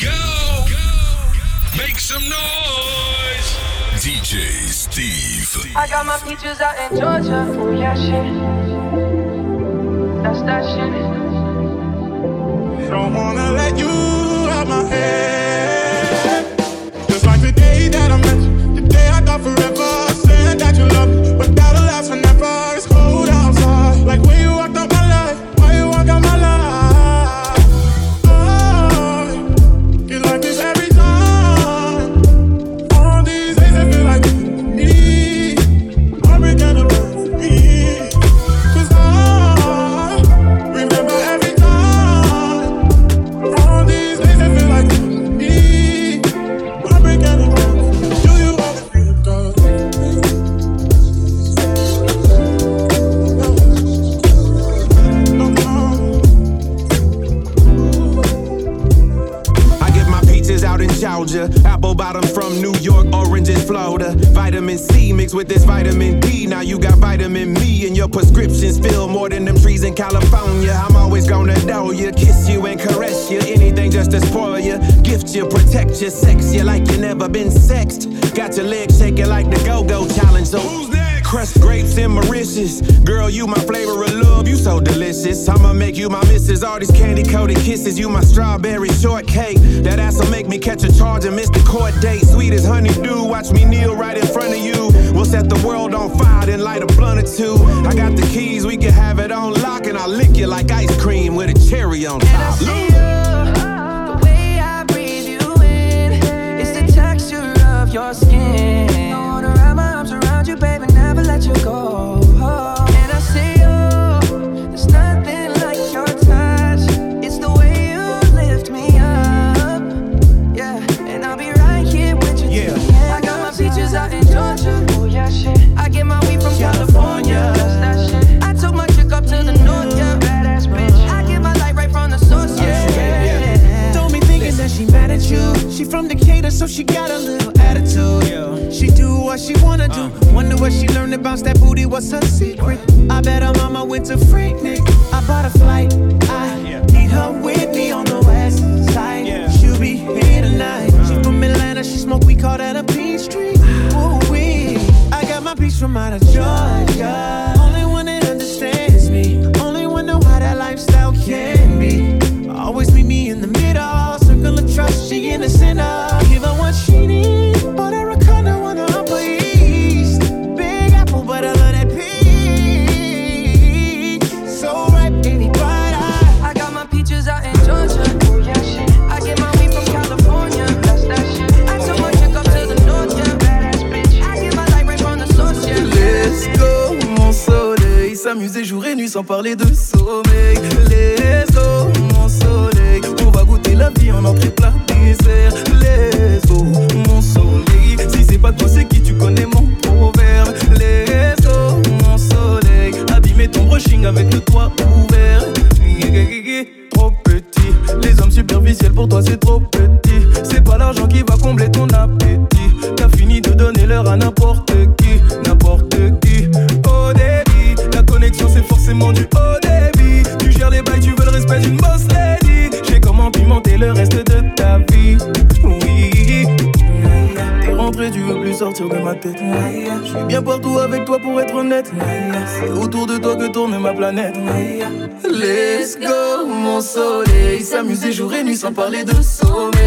go! Make some noise! DJ Steve. I got my peaches out in Georgia. Oh yeah, shit. That's that shit. Don't wanna let you out my head. You, protect you, sex you like you never been sexed. Got your legs shaking like the Go-Go Challenge. So who's next? Crushed grapes and Mauritius. Girl, you my flavor of love, you so delicious. I'ma make you my missus. All these candy coated kisses, you my strawberry shortcake. That ass'll make me catch a charge and miss the court date. Sweet as honeydew, watch me kneel right in front of you. We'll set the world on fire, then light a blunt or two. I got the keys, we can have it on lock, and I'll lick you like ice cream with a cherry on top. Texture your skin. I wanna wrap my arms around you, baby, never let you go. And I see you, there's nothing like your touch. It's the way you lift me up. Yeah, and I'll be right here with you. till the I got my peaches out in Georgia. Oh yeah, shit. I get my weed from California. That's that shit. I took my chick up to the north, yeah. Badass bitch. I get my light right from the source, yeah. yeah. Don't be thinking that she mad at you. She from Decatur, so she got a little attitude. She do what she wanna do. Wonder what she learned bounce that booty. What's her secret? I bet her mama went to Freaknik. I bought a flight. I need her with me on the west side. She'll be here tonight. She from Atlanta. She smoke. We call that a peach tree. Ooh wee. I got my peach from out of Georgia. Sans parler de sommeil. Jour et nuit sans parler de sommeil.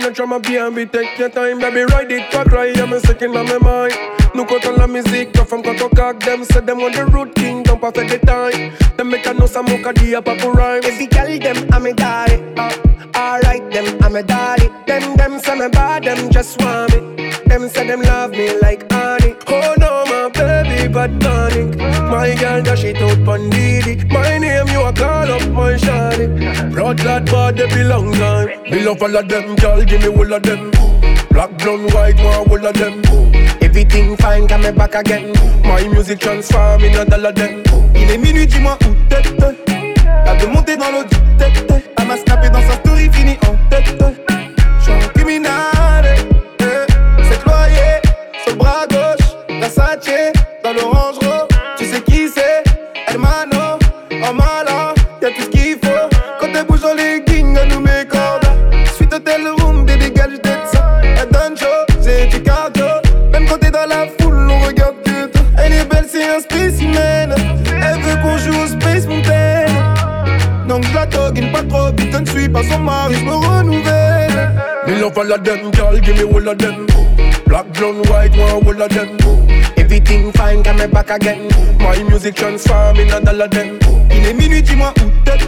No one no drama B&B, take your time Baby, ride it, for cry, I'm a second on my mind. Look out all the music, come from Koto Them say them want the root king, don't pass the time. Them make a know some mocha, the up up rhyme Every girl, them, I'm a daddy uh, Alright, them, I'm a daddy Them, them, say me bad, them just want me. Them say them love me like honey. Oh no, my baby, bad tonic My girl, dash it out pon Didi My name, you a call up my shawty Blood lad, bad, they belong time Me love all of them girl, give me all of them. Black, blonde, white, one all of them. Everything fine, come back again. My music transform in a dollar them. Il est minuit, dis-moi où t'es. T'as de monter dans l'eau du tête. Elle m'a snappé dans sa story, fini en tête. J'suis un criminel. Eh. C'est loyer, sur le bras gauche. Versace, dans l'orange mari, je me renouvelle. Me love all of them, girl, give me all of them. Black, blonde, white, one all of them. Everything fine, come back again. My music transform in a dollar them. Il est minuit, dis-moi où t'es.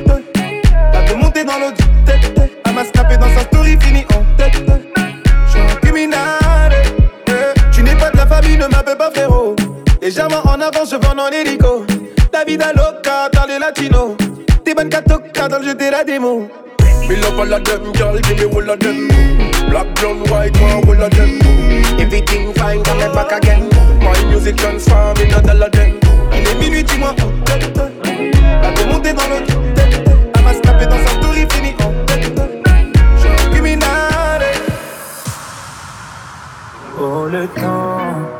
T'as de monter dans l'eau du tête. Elle m'a dans sa story, fini en tête. J'suis un criminel. eh. Tu n'es pas de la famille, ne m'appelle pas frérot. Légèrement en avant, je vends en hélico. David Aloca, dans les latinos. Des bonnes catoca dans le jeu, t'es la démo. Me love all of them, girl, give me all of them. Black, blonde, white, one all of them. Everything fine, come back again. My music transform in a dollar them. Il est minuit, dis-moi où t'es. T'as de monter dans du tête. Elle m'a dans sa story, fini en tête. J'suis un criminel. Oh le temps,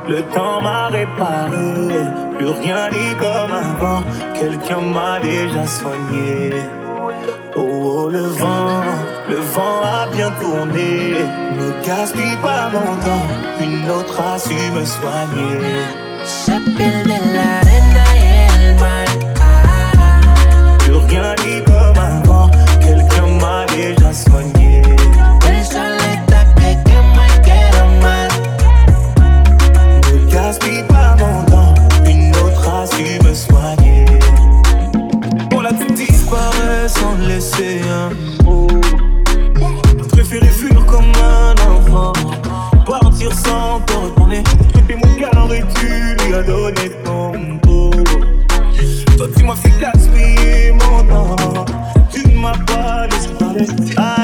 le temps m'a réparé Plus rien n'est comme avant. Quelqu'un m'a déjà soigné. Oh, oh, le vent, le vent a bien tourné. Ne gaspille pas mon temps Une autre a su me soigner. Se pierde la arena y el. Ah, Plus rien n'est comme avant. Quelqu'un m'a déjà soigné laisser un mot. Préféré fuir comme un enfant. Partir sans te retourner Et mon cœur aurais-tu lui a donné ton beau Toi tu m'as fait gaspiller mon temps Tu ne m'as pas laissé parler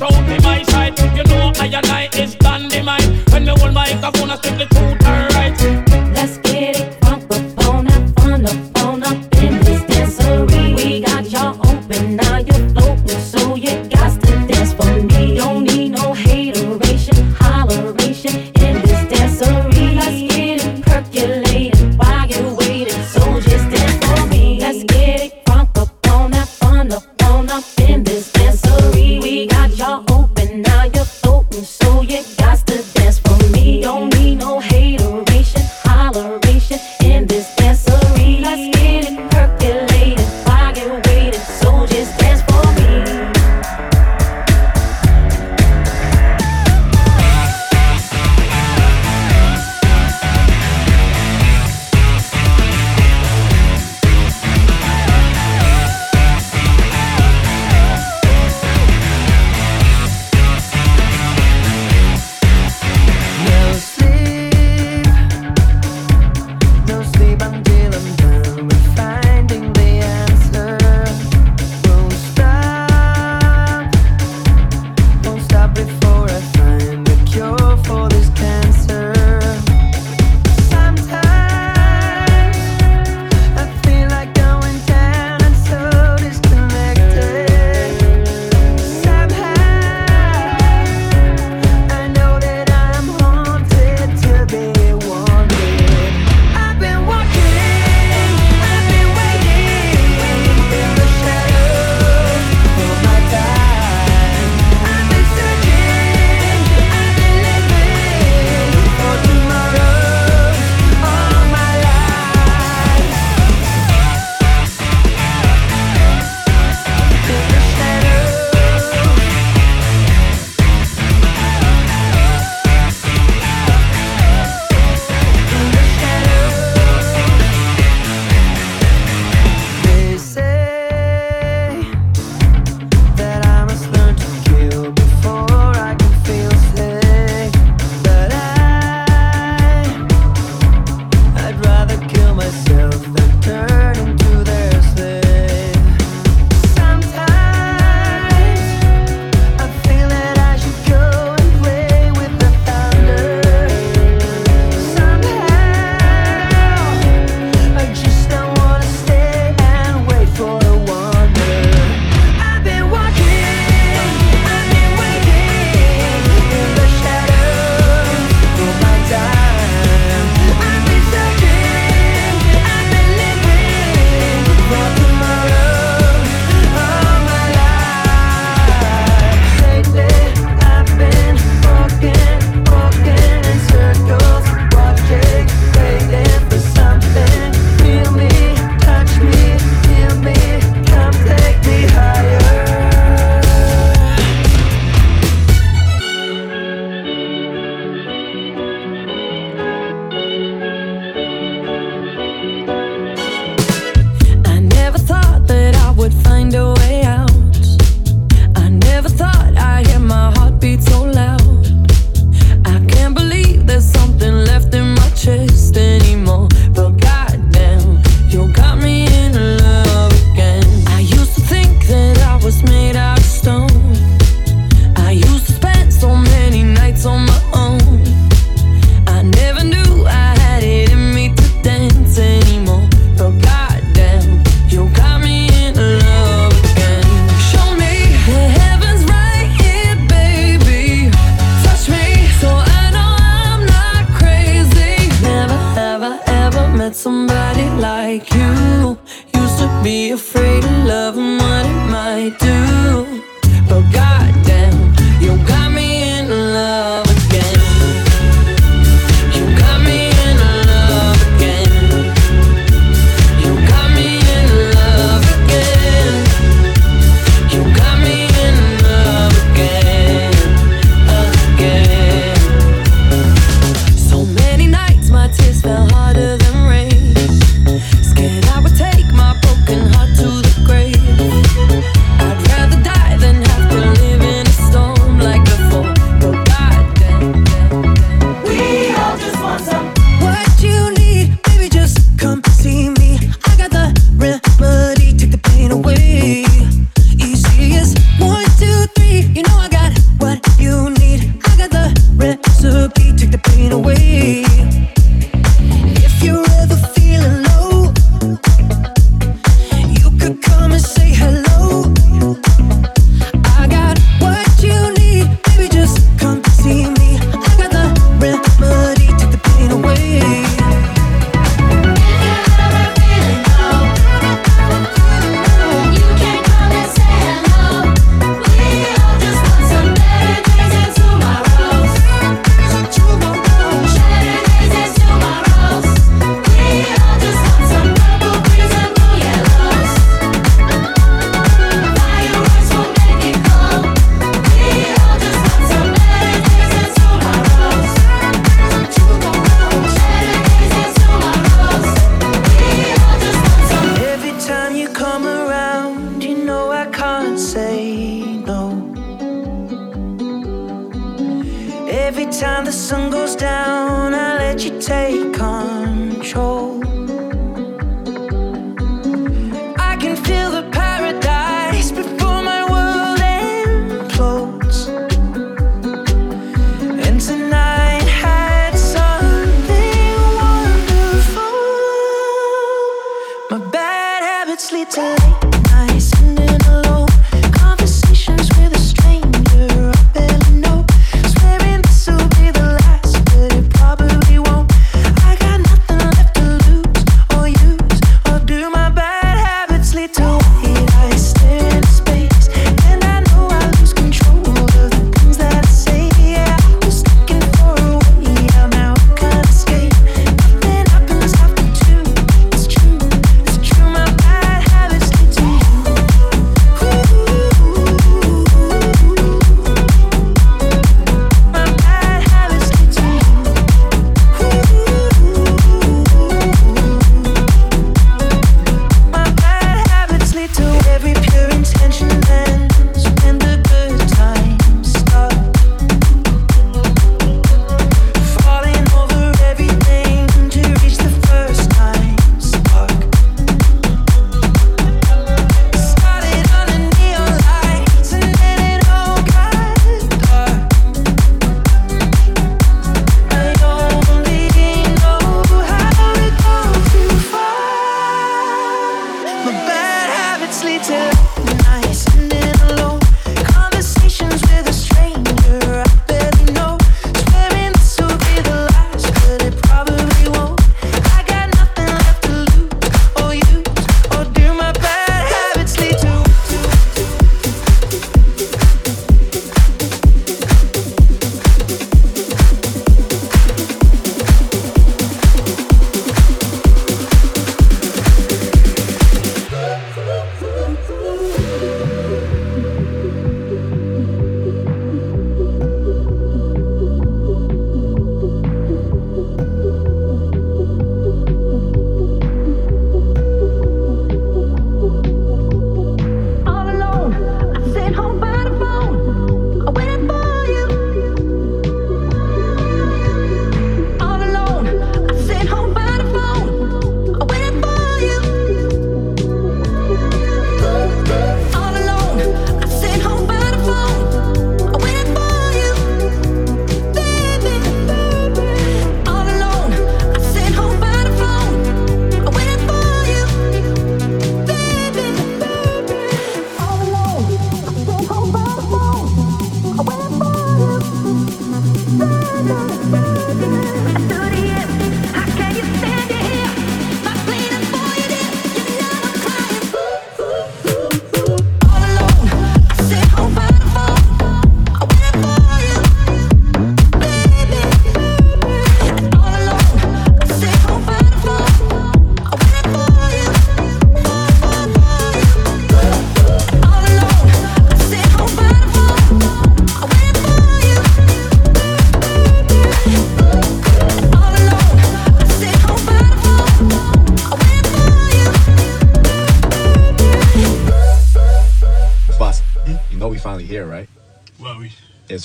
out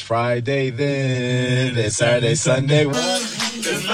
Friday then. It's Saturday, Sunday. It's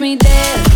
me there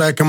second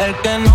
El que no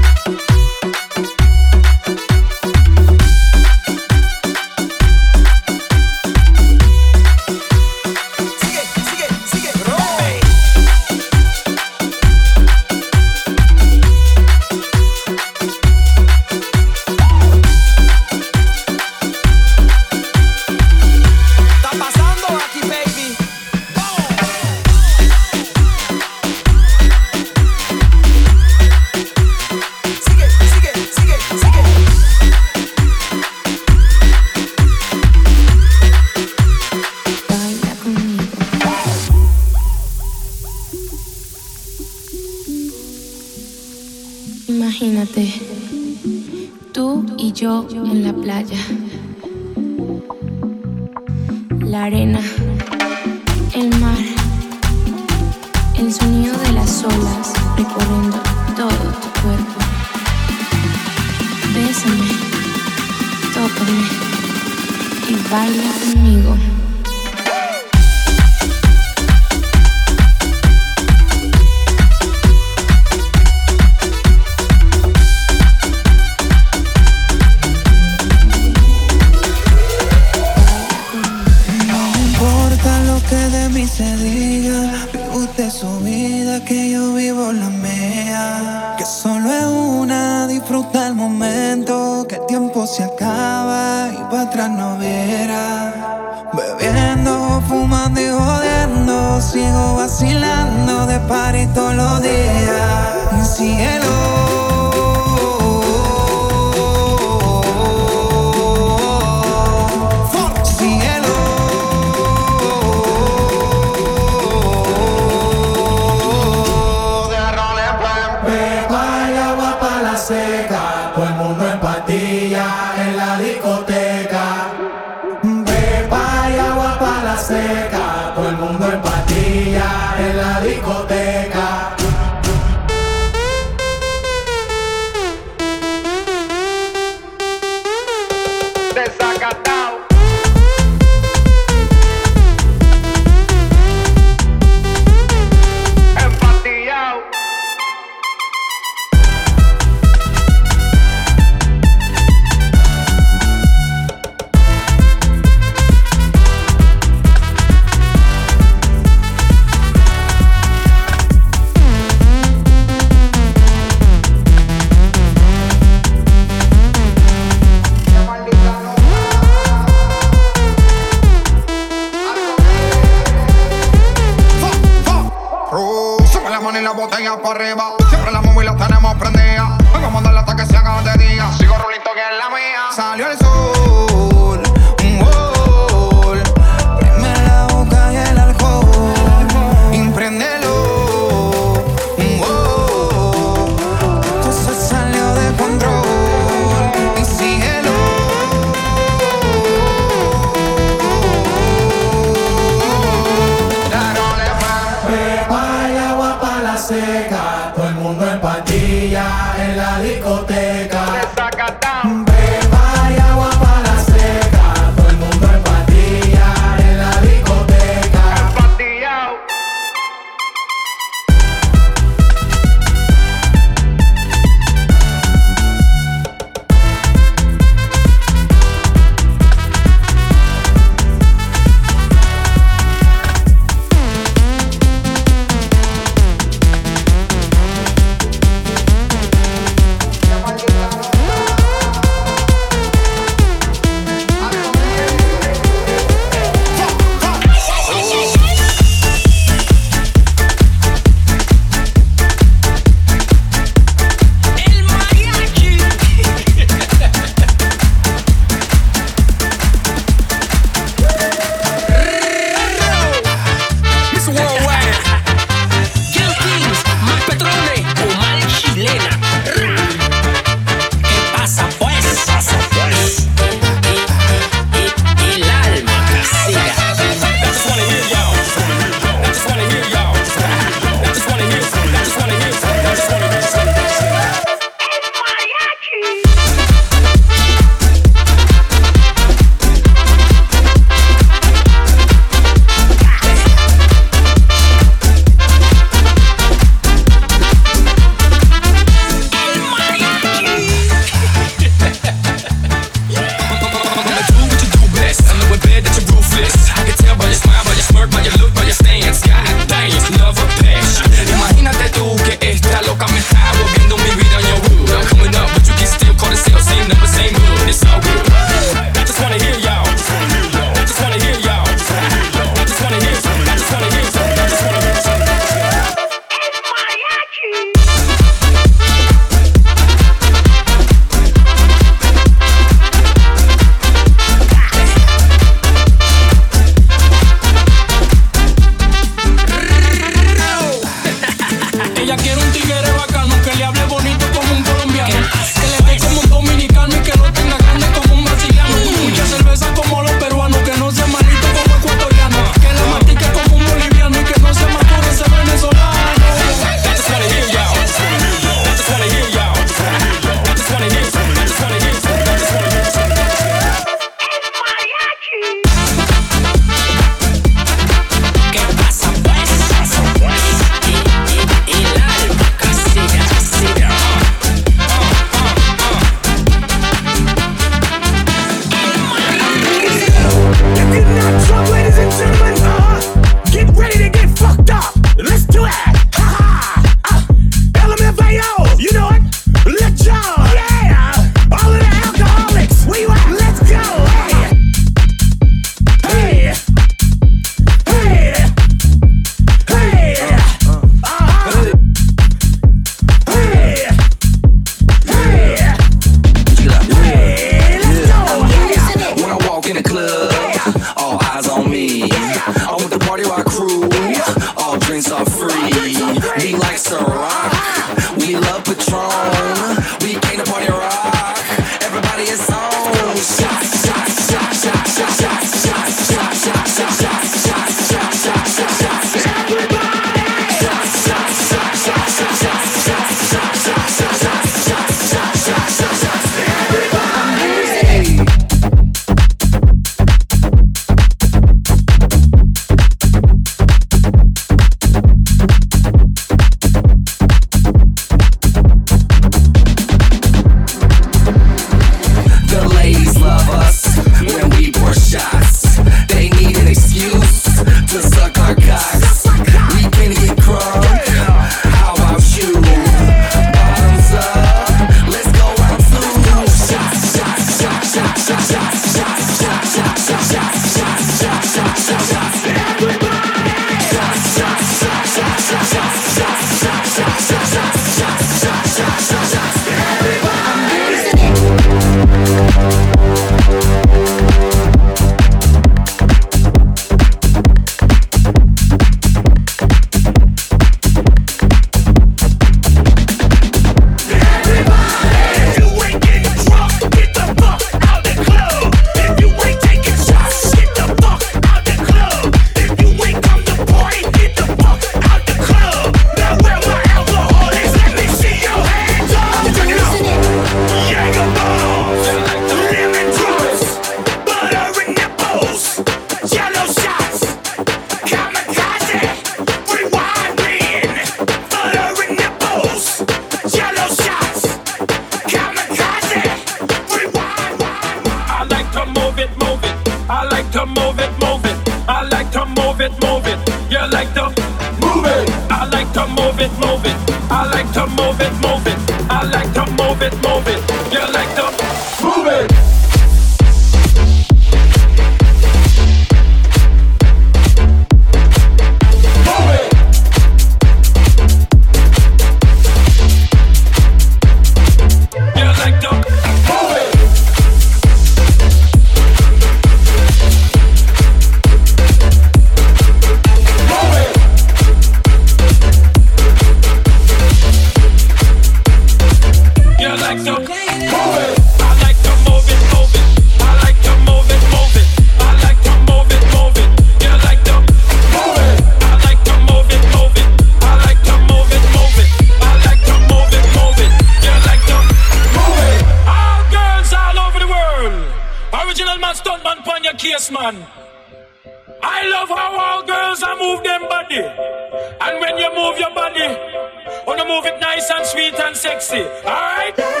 Intoxicated.